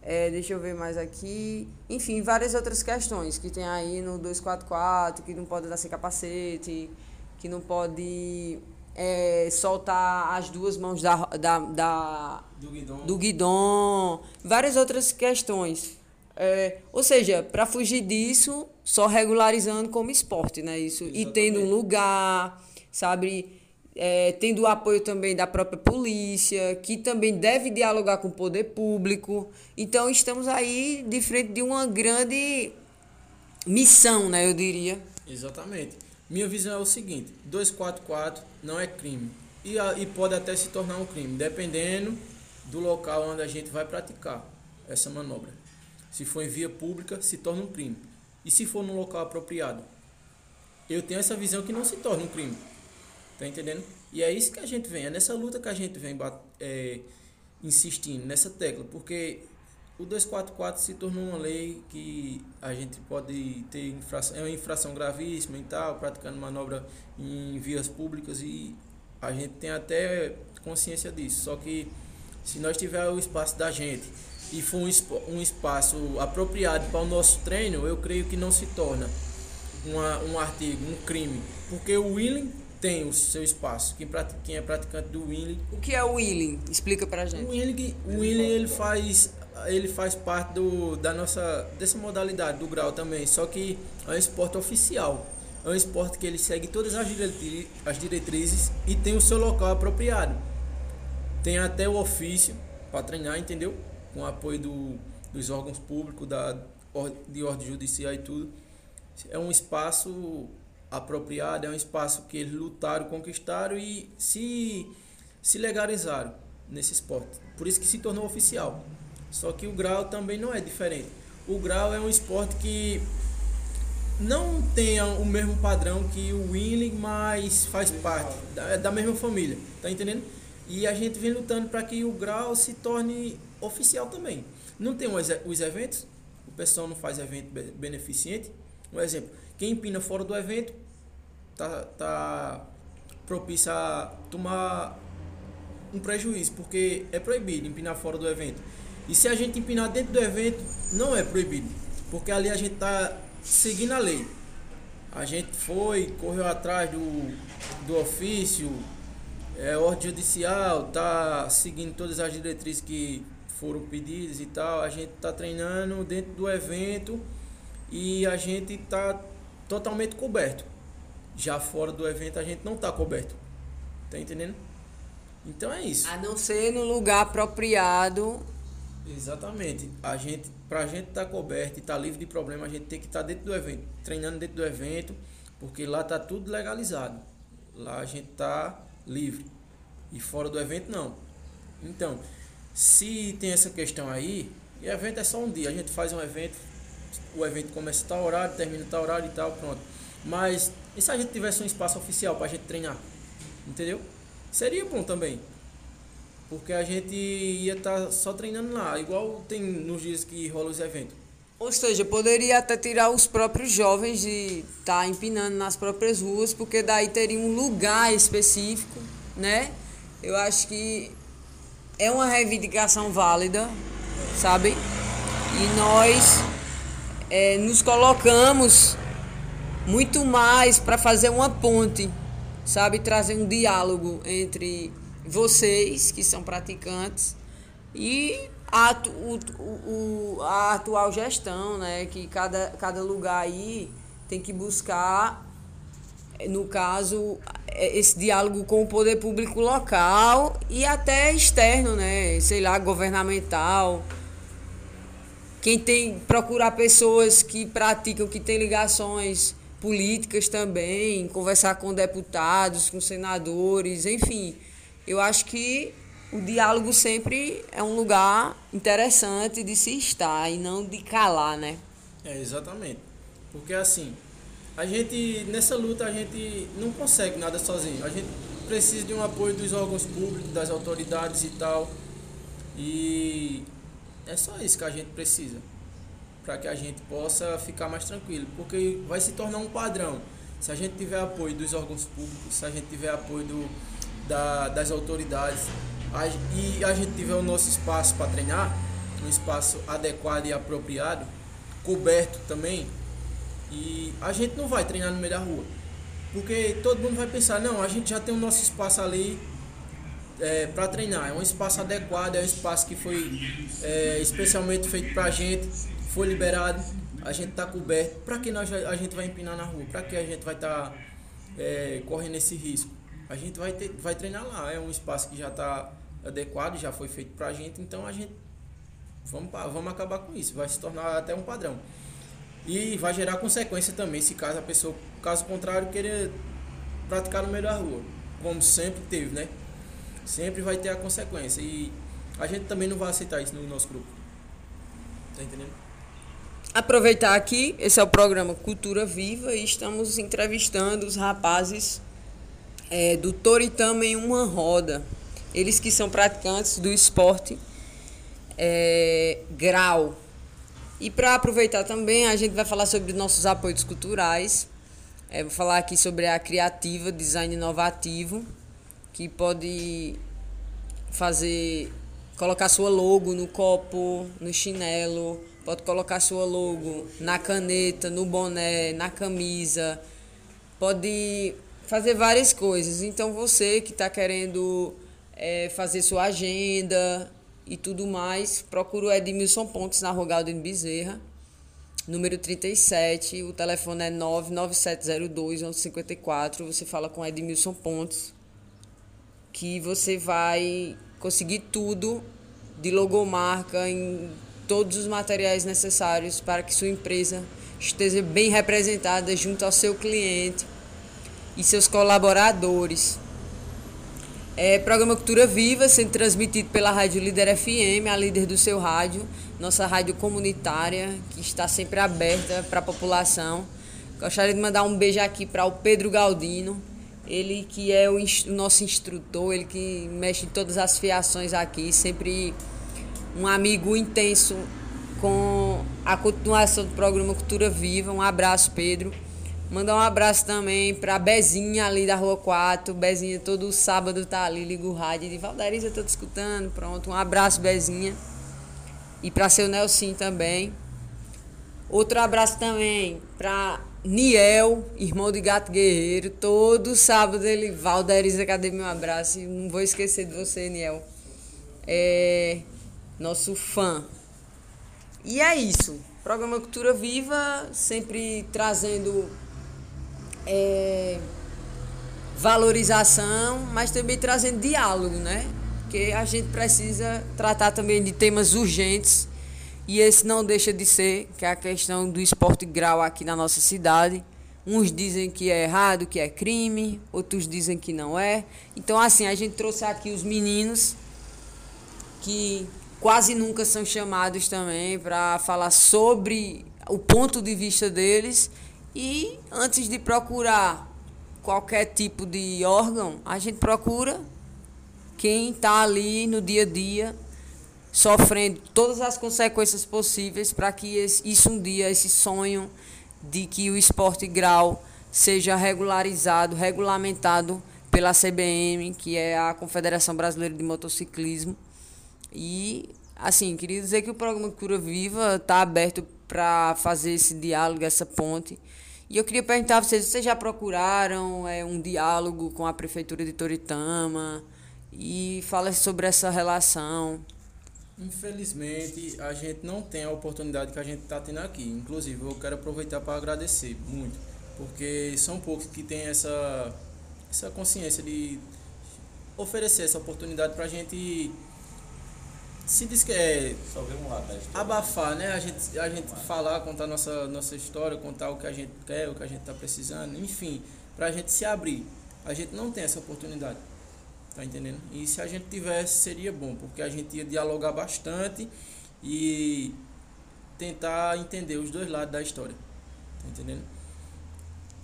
Speaker 4: É, deixa eu ver mais aqui. Enfim, várias outras questões que tem aí no 244, que não pode dar sem capacete, que não pode é, soltar as duas mãos da, da, da,
Speaker 6: Do guidão.
Speaker 4: do guidon, várias outras questões. É, ou seja, para fugir disso, só regularizando como esporte, né? Isso, e tendo um lugar, sabe? É, tendo o apoio também da própria polícia, que também deve dialogar com o poder público. Então, estamos aí de frente de uma grande missão, né? Eu diria.
Speaker 6: Exatamente. Minha visão é o seguinte: 244 não é crime. E, a- e pode até se tornar um crime, dependendo do local onde a gente vai praticar essa manobra. Se for em via pública, se torna um crime. E se for num local apropriado? Eu tenho essa visão que não se torna um crime. Tá entendendo? E é isso que a gente vem, é nessa luta que a gente vem é, insistindo, nessa tecla, porque o 244 se tornou uma lei que a gente pode ter infração, é uma infração gravíssima e tal, praticando manobra em vias públicas e a gente tem até consciência disso. Só que se nós tiver o espaço da gente e for um, um espaço apropriado para o nosso treino, eu creio que não se torna uma, um artigo, um crime. Porque o Willing tem o seu espaço. Quem, quem é praticante do Willing
Speaker 4: O que é o wheeling? Explica pra
Speaker 6: o
Speaker 4: gente.
Speaker 6: Willing, o Willing ele faz ele faz parte do, da nossa dessa modalidade do grau também, só que é um esporte oficial. É um esporte que ele segue todas as, diretri- as diretrizes e tem o seu local apropriado. Tem até o ofício para treinar, entendeu? Com o apoio do, dos órgãos públicos, da, de ordem judicial e tudo. É um espaço apropriado, é um espaço que eles lutaram, conquistaram e se, se legalizaram nesse esporte. Por isso que se tornou oficial. Só que o grau também não é diferente. O grau é um esporte que não tem o mesmo padrão que o Winning, mas faz parte da, da mesma família, tá entendendo? E a gente vem lutando para que o grau se torne oficial também. Não tem os, os eventos, o pessoal não faz evento be- beneficente. Um exemplo, quem empina fora do evento tá, tá propício a tomar um prejuízo, porque é proibido empinar fora do evento. E se a gente empinar dentro do evento, não é proibido, porque ali a gente está seguindo a lei. A gente foi, correu atrás do, do ofício, é, ordem judicial, tá seguindo todas as diretrizes que foram pedidas e tal. A gente tá treinando dentro do evento e a gente tá totalmente coberto. Já fora do evento a gente não tá coberto. Tá entendendo? Então é isso.
Speaker 4: A não ser no lugar apropriado.
Speaker 6: Exatamente. A gente, pra gente estar coberto e estar livre de problema, a gente tem que estar dentro do evento, treinando dentro do evento, porque lá tá tudo legalizado. Lá a gente tá livre. E fora do evento não. Então, se tem essa questão aí, e evento é só um dia, a gente faz um evento, o evento começa a tal horário, termina tal horário e tal, pronto. Mas e se a gente tivesse um espaço oficial pra gente treinar? Entendeu? Seria bom também. Porque a gente ia estar só treinando lá, igual tem nos dias que rola os eventos.
Speaker 4: Ou seja, poderia até tirar os próprios jovens de estar tá empinando nas próprias ruas, porque daí teria um lugar específico, né? Eu acho que é uma reivindicação válida, sabe? E nós é, nos colocamos muito mais para fazer uma ponte, sabe? Trazer um diálogo entre vocês que são praticantes e a, o, o, a atual gestão, né? Que cada, cada lugar aí tem que buscar, no caso, eh, esse diálogo com o poder público local e até externo, né? Sei lá, governamental. Quem tem procurar pessoas que praticam, que têm ligações políticas também, conversar com deputados, com senadores, enfim. Eu acho que o diálogo sempre é um lugar interessante de se estar e não de calar, né?
Speaker 6: É, exatamente. Porque assim, a gente, nessa luta, a gente não consegue nada sozinho. A gente precisa de um apoio dos órgãos públicos, das autoridades e tal. E é só isso que a gente precisa. Para que a gente possa ficar mais tranquilo. Porque vai se tornar um padrão. Se a gente tiver apoio dos órgãos públicos, se a gente tiver apoio do, da, das autoridades e a gente tiver o nosso espaço para treinar, um espaço adequado e apropriado, coberto também, e a gente não vai treinar no meio da rua. Porque todo mundo vai pensar, não, a gente já tem o nosso espaço ali é, para treinar. É um espaço adequado, é um espaço que foi é, especialmente feito para a gente, foi liberado, a gente está coberto. Para que nós, a gente vai empinar na rua? Para que a gente vai estar correndo esse risco? A gente vai, ter, vai treinar lá. É um espaço que já está adequado, já foi feito para a gente, então a gente vamos, vamos acabar com isso. Vai se tornar até um padrão. E vai gerar consequência também, se caso a pessoa, caso contrário, querer praticar no meio da rua. Como sempre teve, né? Sempre vai ter a consequência. E a gente também não vai aceitar isso no nosso grupo. Tá entendendo?
Speaker 4: Aproveitar aqui, esse é o programa Cultura Viva e estamos entrevistando os rapazes é, do Toritama em uma roda. Eles que são praticantes do esporte é, grau. E para aproveitar também, a gente vai falar sobre nossos apoios culturais. É, vou falar aqui sobre a Criativa Design Inovativo, que pode fazer colocar sua logo no copo, no chinelo, pode colocar sua logo na caneta, no boné, na camisa, pode fazer várias coisas. Então você que está querendo eh, fazer sua agenda e tudo mais, procura o Edmilson Pontes na Rua Galdino Bezerra, número 37, o telefone é 99702 1154, você fala com Edmilson Pontes que você vai conseguir tudo de logomarca em todos os materiais necessários para que sua empresa esteja bem representada junto ao seu cliente e seus colaboradores. É programa Cultura Viva, sendo transmitido pela Rádio Líder FM, a líder do seu rádio, nossa rádio comunitária, que está sempre aberta para a população. Gostaria de mandar um beijo aqui para o Pedro Galdino, ele que é o, o nosso instrutor, ele que mexe em todas as fiações aqui, sempre um amigo intenso com a continuação do programa Cultura Viva. Um abraço, Pedro. Mandar um abraço também pra Bezinha ali da Rua 4. Bezinha todo sábado tá ali, liga o rádio de Valdariza, tô te escutando. Pronto, um abraço, Bezinha. E pra seu Nelson também. Outro abraço também pra Niel, irmão de Gato Guerreiro. Todo sábado ele, Valdariza, cadê meu abraço? E Não vou esquecer de você, Niel. É nosso fã. E é isso. Programa Cultura Viva, sempre trazendo é, valorização, mas também trazendo diálogo, né? Porque a gente precisa tratar também de temas urgentes e esse não deixa de ser, que é a questão do esporte grau aqui na nossa cidade. Uns dizem que é errado, que é crime, outros dizem que não é. Então, assim, a gente trouxe aqui os meninos que quase nunca são chamados também para falar sobre o ponto de vista deles e antes de procurar qualquer tipo de órgão, a gente procura quem está ali no dia a dia sofrendo todas as consequências possíveis para que isso um dia, esse sonho de que o esporte grau seja regularizado, regulamentado pela CBM, que é a Confederação Brasileira de Motociclismo. E, assim, queria dizer que o programa Cura Viva está aberto para fazer esse diálogo, essa ponte. E eu queria perguntar a vocês, vocês já procuraram é, um diálogo com a Prefeitura de Toritama E fala sobre essa relação.
Speaker 6: Infelizmente, a gente não tem a oportunidade que a gente está tendo aqui. Inclusive, eu quero aproveitar para agradecer muito, porque são poucos que têm essa, essa consciência de oferecer essa oportunidade para a gente se diz que é abafar, né? A gente, a gente falar, contar nossa, nossa história, contar o que a gente quer, o que a gente está precisando, enfim, para a gente se abrir. A gente não tem essa oportunidade, tá entendendo? E se a gente tivesse, seria bom, porque a gente ia dialogar bastante e tentar entender os dois lados da história, tá entendendo?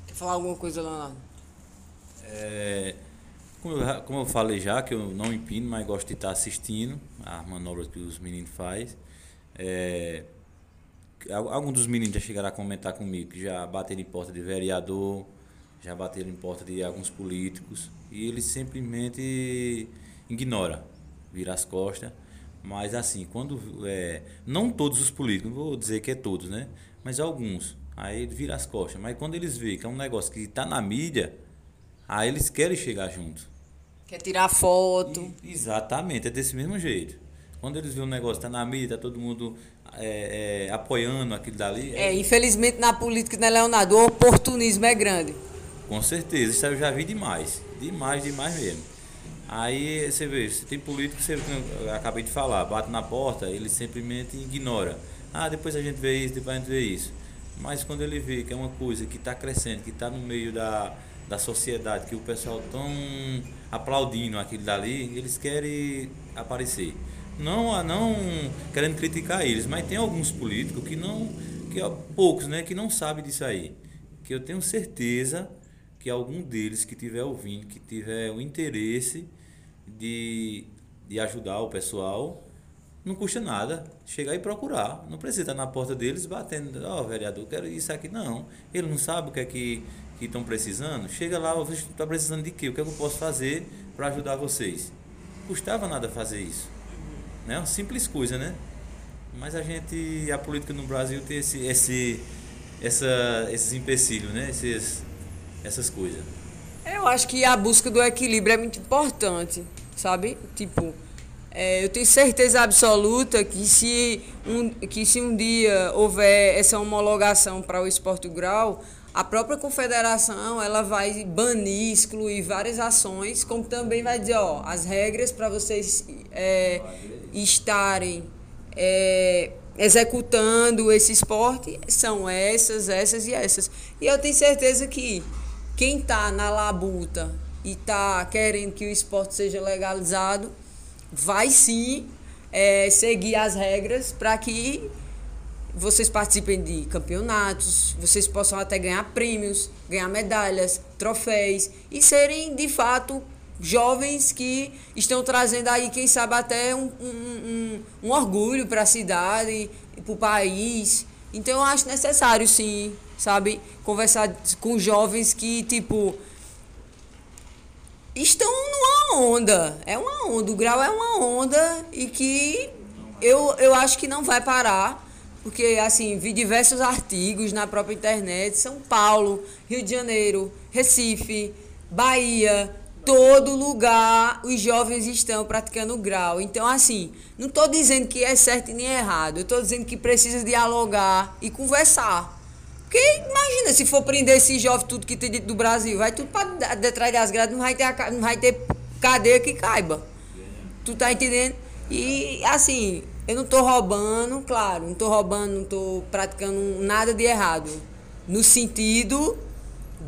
Speaker 4: Quer falar alguma coisa, Leonardo?
Speaker 8: É, como, eu, como eu falei já, que eu não empino, mas gosto de estar assistindo as manobras que os meninos fazem. É, al- alguns dos meninos já chegaram a comentar comigo que já bateram em porta de vereador, já bateram em porta de alguns políticos, e eles simplesmente ignoram, viram as costas. Mas assim, quando. É, não todos os políticos, não vou dizer que é todos, né? Mas alguns. Aí vira as costas. Mas quando eles veem que é um negócio que está na mídia, aí eles querem chegar junto.
Speaker 4: Quer tirar foto.
Speaker 8: E- exatamente, é desse mesmo jeito. Quando eles veem um negócio, tá na mídia, tá todo mundo é, é, apoiando aquilo dali.
Speaker 4: É, infelizmente na política, né, Leonardo? O oportunismo é grande.
Speaker 8: Com certeza, isso eu já vi demais. Demais, demais mesmo. Aí você vê, se tem político, você, eu acabei de falar, bate na porta, ele simplesmente ignora. Ah, depois a gente vê isso, depois a gente vê isso. Mas quando ele vê que é uma coisa que está crescendo, que está no meio da, da sociedade, que o pessoal tão aplaudindo aquilo dali, eles querem aparecer. Não, não querendo criticar eles, mas tem alguns políticos que não, que poucos, né, que não sabem disso aí. Que eu tenho certeza que algum deles que tiver ouvindo, que tiver o interesse de, de ajudar o pessoal, não custa nada chegar e procurar. Não precisa estar na porta deles batendo, ó, vereador, quero isso aqui. Não. Ele não sabe o que é que que estão precisando. Chega lá, você está precisando de quê? O que, é que eu posso fazer para ajudar vocês? Custava nada fazer isso. Né? Uma simples coisa, né? Mas a gente, a política no Brasil tem esse, esse, essa, esses empecilhos, né? Esses, essas coisas.
Speaker 4: Eu acho que a busca do equilíbrio é muito importante, sabe? Tipo, é, eu tenho certeza absoluta que se um, que se um dia houver essa homologação para o esporte grau, a própria confederação ela vai banir, excluir várias ações, como também vai dizer, ó, as regras para vocês é, estarem é, executando esse esporte são essas, essas e essas. E eu tenho certeza que quem está na labuta e está querendo que o esporte seja legalizado, vai sim é, seguir as regras para que vocês participem de campeonatos, vocês possam até ganhar prêmios, ganhar medalhas, troféus e serem de fato jovens que estão trazendo aí, quem sabe, até um, um, um, um orgulho para a cidade, para o país. Então eu acho necessário sim, sabe, conversar com jovens que, tipo, estão numa onda. É uma onda. O grau é uma onda e que eu, eu acho que não vai parar. Porque, assim, vi diversos artigos na própria internet. São Paulo, Rio de Janeiro, Recife, Bahia, todo lugar os jovens estão praticando grau. Então, assim, não estou dizendo que é certo nem errado. Eu estou dizendo que precisa dialogar e conversar. Porque imagina se for prender esse jovem tudo que tem dentro do Brasil, vai tudo para detrás das grades, não vai ter, não vai ter cadeia que caiba. Tu tá entendendo? E assim, eu não tô roubando, claro, não tô roubando, não tô praticando nada de errado. No sentido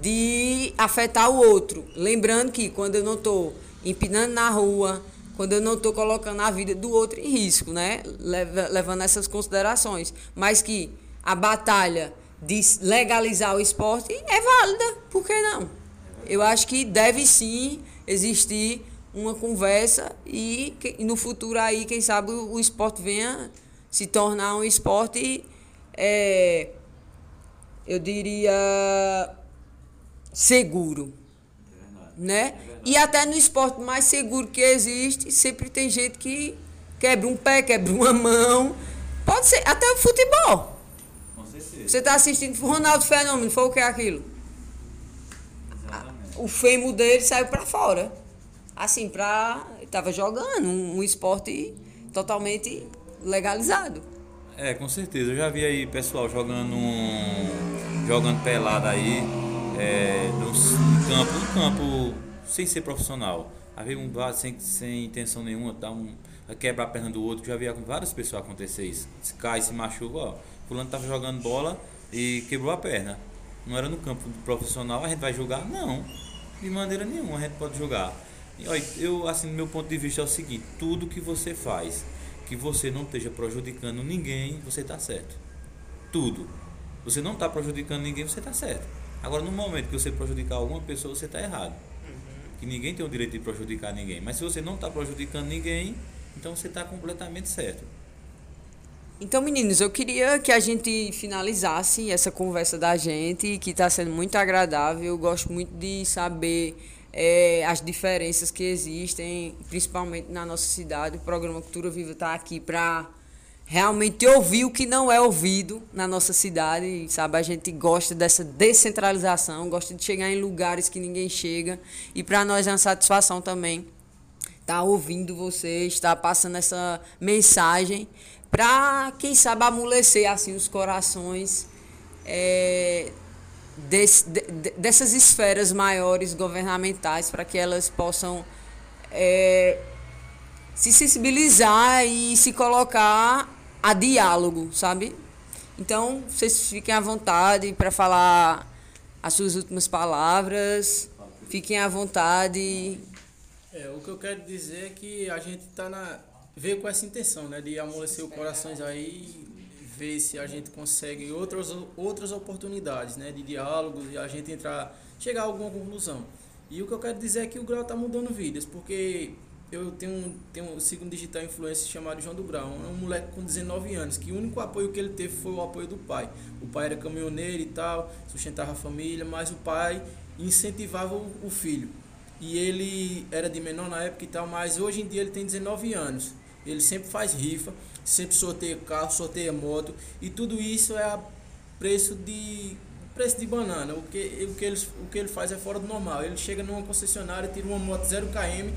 Speaker 4: de afetar o outro. Lembrando que quando eu não tô empinando na rua, quando eu não tô colocando a vida do outro em risco, né? Leva- Levando essas considerações. Mas que a batalha de legalizar o esporte é válida, por que não? Eu acho que deve sim existir uma conversa e, no futuro aí, quem sabe, o, esporte venha se tornar um esporte, é, eu diria, seguro. Né? E até no esporte mais seguro que existe, sempre tem gente que quebra um pé, quebra uma mão. Pode ser, até o futebol.
Speaker 8: Com certeza.
Speaker 4: Você está assistindo Ronaldo Fenômeno, foi o que é aquilo?
Speaker 8: Exatamente.
Speaker 4: O fêmur dele saiu para fora. Assim, pra. estava jogando um, um esporte totalmente legalizado.
Speaker 8: É, com certeza. Eu já vi aí pessoal jogando um, jogando pelada aí, é, no campo, no campo sem ser profissional. Aí um sem, sem intenção nenhuma, dá um, quebra a perna do outro. Já vi várias pessoas acontecer isso. Se cai, se machuca, ó. Fulano tava jogando bola e quebrou a perna. Não era no campo profissional, a gente vai jogar? Não. De maneira nenhuma a gente pode jogar. Ó, eu, assim, do meu ponto de vista é o seguinte, tudo que você faz que você não esteja prejudicando ninguém, você está certo. Tudo. Você não está prejudicando ninguém, você está certo. Agora, no momento que você prejudicar alguma pessoa, você está errado. Uhum. Que ninguém tem o direito de prejudicar ninguém. Mas se você não está prejudicando ninguém, então você está completamente certo.
Speaker 4: Então, meninos, eu queria que a gente finalizasse essa conversa da gente, que está sendo muito agradável. Eu gosto muito de saber é, as diferenças que existem, principalmente na nossa cidade. O programa Cultura Viva está aqui para realmente ouvir o que não é ouvido na nossa cidade, sabe? A gente gosta dessa descentralização, gosta de chegar em lugares que ninguém chega e para nós é uma satisfação também estar tá ouvindo vocês, estar tá passando essa mensagem para quem sabe amolecer assim os corações é, desse, de, dessas esferas maiores governamentais para que elas possam é, se sensibilizar e se colocar a diálogo, sabe? Então, vocês fiquem à vontade para falar as suas últimas palavras. Fiquem à vontade.
Speaker 6: É, o que eu quero dizer é que a gente tá na veio com essa intenção, né, de amolecer os corações aí ver se a gente consegue outras, outras oportunidades né, de diálogos e a gente entrar, chegar a alguma conclusão. E o que eu quero dizer é que o Grau está mudando vidas, porque eu tenho, tenho um segundo digital influencer chamado João do Grau, um moleque com 19 anos, que o único apoio que ele teve foi o apoio do pai. O pai era caminhoneiro e tal, sustentava a família, mas o pai incentivava o, o filho. E ele era de menor na época e tal, mas hoje em dia ele tem 19 anos. Ele sempre faz rifa sempre sorteia carro, sorteia moto e tudo isso é a preço de preço de banana. O que, o que, ele, o que ele faz é fora do normal. Ele chega numa concessionária, tira uma moto 0 km,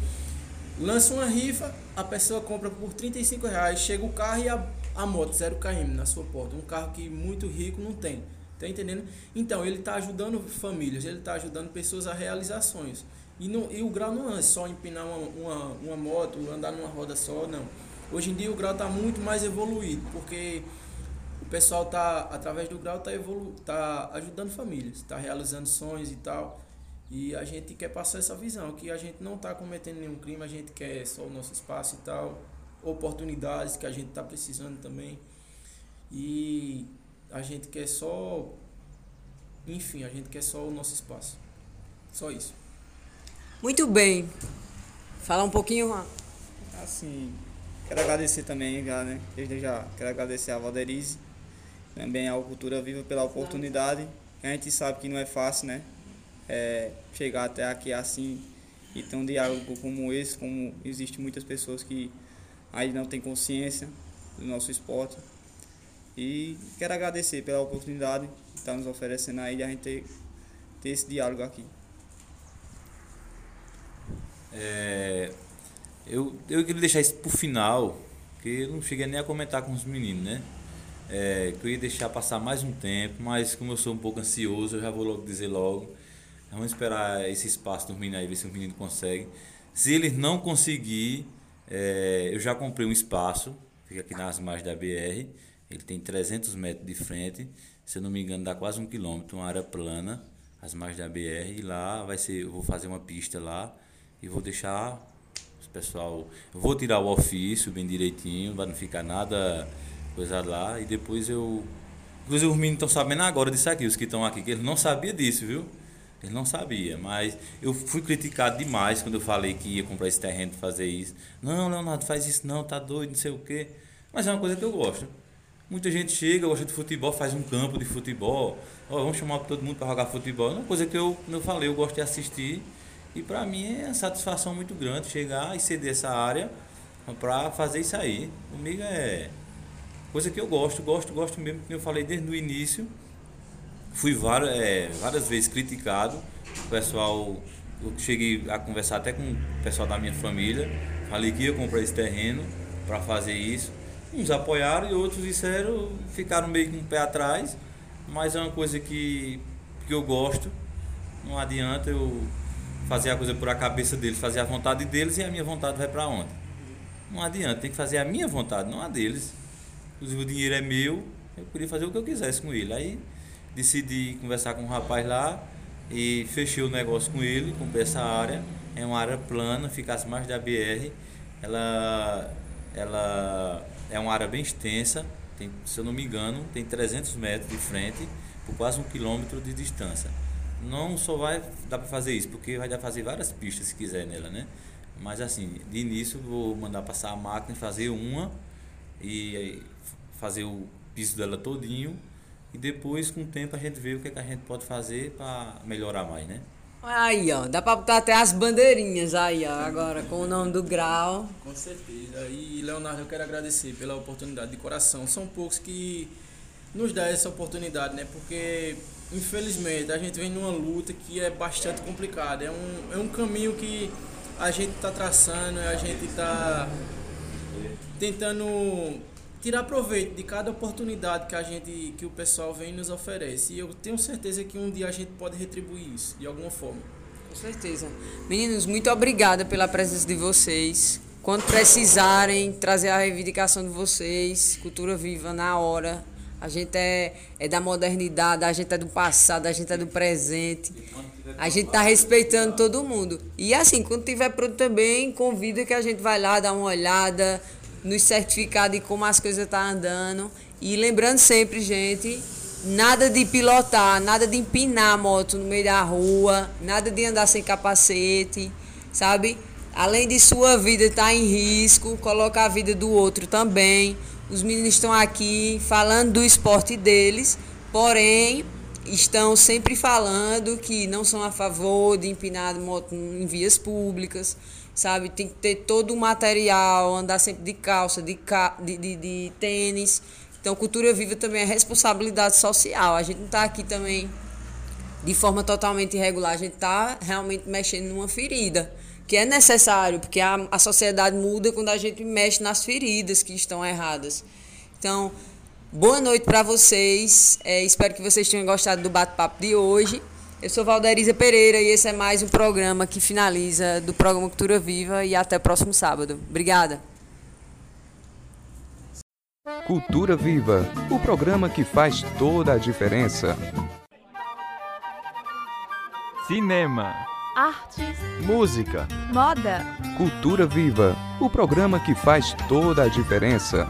Speaker 6: lança uma rifa, a pessoa compra por 35 reais, chega o carro e a, a moto 0 km na sua porta. Um carro que muito rico não tem. Tá entendendo? Então, ele está ajudando famílias, ele está ajudando pessoas a realizar sonhos. E, não, e o grau não é só empinar uma, uma, uma moto, andar numa roda só, não Hoje em dia o grau está muito mais evoluído, porque o pessoal está, através do grau, está evolu tá ajudando famílias, está realizando sonhos e tal. E a gente quer passar essa visão, que a gente não está cometendo nenhum crime, a gente quer só o nosso espaço e tal, oportunidades que a gente está precisando também. E a gente quer só, enfim, a gente quer só o nosso espaço. Só isso.
Speaker 4: Muito bem. Falar um pouquinho,
Speaker 5: Assim, Quero agradecer também, já, né? Desde já quero agradecer a Valderize, também ao Cultura Viva pela oportunidade. A gente sabe que não é fácil, né? É, chegar até aqui assim e ter um diálogo como esse, como existe muitas pessoas que ainda não têm consciência do nosso esporte. E quero agradecer pela oportunidade que está nos oferecendo aí de a gente ter, ter esse diálogo aqui.
Speaker 8: É, eu, eu queria deixar isso pro final, que eu não cheguei nem a comentar com os meninos, né? É, que eu ia deixar passar mais um tempo, mas como eu sou um pouco ansioso, eu já vou logo dizer logo. Vamos esperar esse espaço dos meninos aí, ver se os meninos conseguem. Se eles não conseguir, é, eu já comprei um espaço, fica aqui nas margens da BR. Ele tem 300 metros de frente, se eu não me engano, dá quase um quilômetro, uma área plana, as margens da BR. E lá vai ser, eu vou fazer uma pista lá e vou deixar pessoal, vou tirar o ofício bem direitinho, para não ficar nada coisa lá. E depois eu. Inclusive os meninos estão sabendo agora disso aqui, os que estão aqui, que eles não sabiam disso, viu? Eles não sabiam, mas eu fui criticado demais quando eu falei que ia comprar esse terreno para fazer isso. Não, Leonardo, faz isso não, tá doido, não sei o quê. Mas é uma coisa que eu gosto. Muita gente chega, gosta de futebol, faz um campo de futebol. Oh, vamos chamar todo mundo para jogar futebol. É uma coisa que eu, como eu falei, eu gosto de assistir e para mim é uma satisfação muito grande chegar e ceder essa área para fazer isso aí. Comigo é coisa que eu gosto, gosto, gosto mesmo, como eu falei desde o início. Fui várias, é, várias vezes criticado. O pessoal, eu cheguei a conversar até com o pessoal da minha família, falei que ia comprar esse terreno para fazer isso. Uns apoiaram e outros disseram, ficaram meio com o pé atrás, mas é uma coisa que, que eu gosto. Não adianta eu fazer a coisa por a cabeça deles, fazer a vontade deles e a minha vontade vai para onde? Não adianta, tem que fazer a minha vontade, não a deles. Inclusive o dinheiro é meu, eu podia fazer o que eu quisesse com ele. Aí decidi conversar com um rapaz lá e fechei o negócio com ele, comprei essa área. É uma área plana, ficasse mais da BR. Ela, ela é uma área bem extensa, tem, se eu não me engano, tem 300 metros de frente por quase um quilômetro de distância. Não só vai dar para fazer isso, porque vai dar para fazer várias pistas se quiser nela, né? Mas assim, de início vou mandar passar a máquina e fazer uma e fazer o piso dela todinho e depois com o tempo a gente vê o que, é que a gente pode fazer para melhorar mais, né?
Speaker 4: Aí, ó, dá pra botar até as bandeirinhas aí, ó, agora com o nome do grau.
Speaker 6: Com certeza. E Leonardo, eu quero agradecer pela oportunidade de coração. São poucos que nos dão essa oportunidade, né? Porque infelizmente a gente vem numa luta que é bastante complicada. É um, é um caminho que a gente está traçando, a gente está tentando tirar proveito de cada oportunidade que a gente que o pessoal vem nos oferece. E eu tenho certeza que um dia a gente pode retribuir isso de alguma forma.
Speaker 4: Com certeza. Meninos, muito obrigada pela presença de vocês. Quando precisarem trazer a reivindicação de vocês, cultura viva na hora. A gente é, é da modernidade, a gente é do passado, a gente é do presente. A gente tá respeitando todo mundo. E assim, quando tiver pronto também, convida que a gente vai lá dar uma olhada, nos certificar de como as coisas estão tá andando. E lembrando sempre, gente, nada de pilotar, nada de empinar a moto no meio da rua, nada de andar sem capacete, sabe? Além de sua vida estar tá em risco, coloca a vida do outro também. Os meninos estão aqui falando do esporte deles, porém estão sempre falando que não são a favor de empinar moto em vias públicas sabe? Tem que ter todo o material, andar sempre de calça, de, ca... de, de, de tênis. Então, cultura viva também é responsabilidade social. A gente não está aqui também de forma totalmente irregular, a gente está realmente mexendo numa ferida, que é necessário, porque a, a sociedade muda quando a gente mexe nas feridas que estão erradas. Então, boa noite para vocês. É, espero que vocês tenham gostado do bate-papo de hoje. Eu sou Valderiza Pereira e esse é mais um programa que finaliza do programa Cultura Viva e até o próximo sábado. Obrigada.
Speaker 1: Cultura Viva, o programa que faz toda a diferença.
Speaker 2: Cinema,
Speaker 3: artes,
Speaker 2: música,
Speaker 3: moda.
Speaker 1: Cultura Viva, o programa que faz toda a diferença.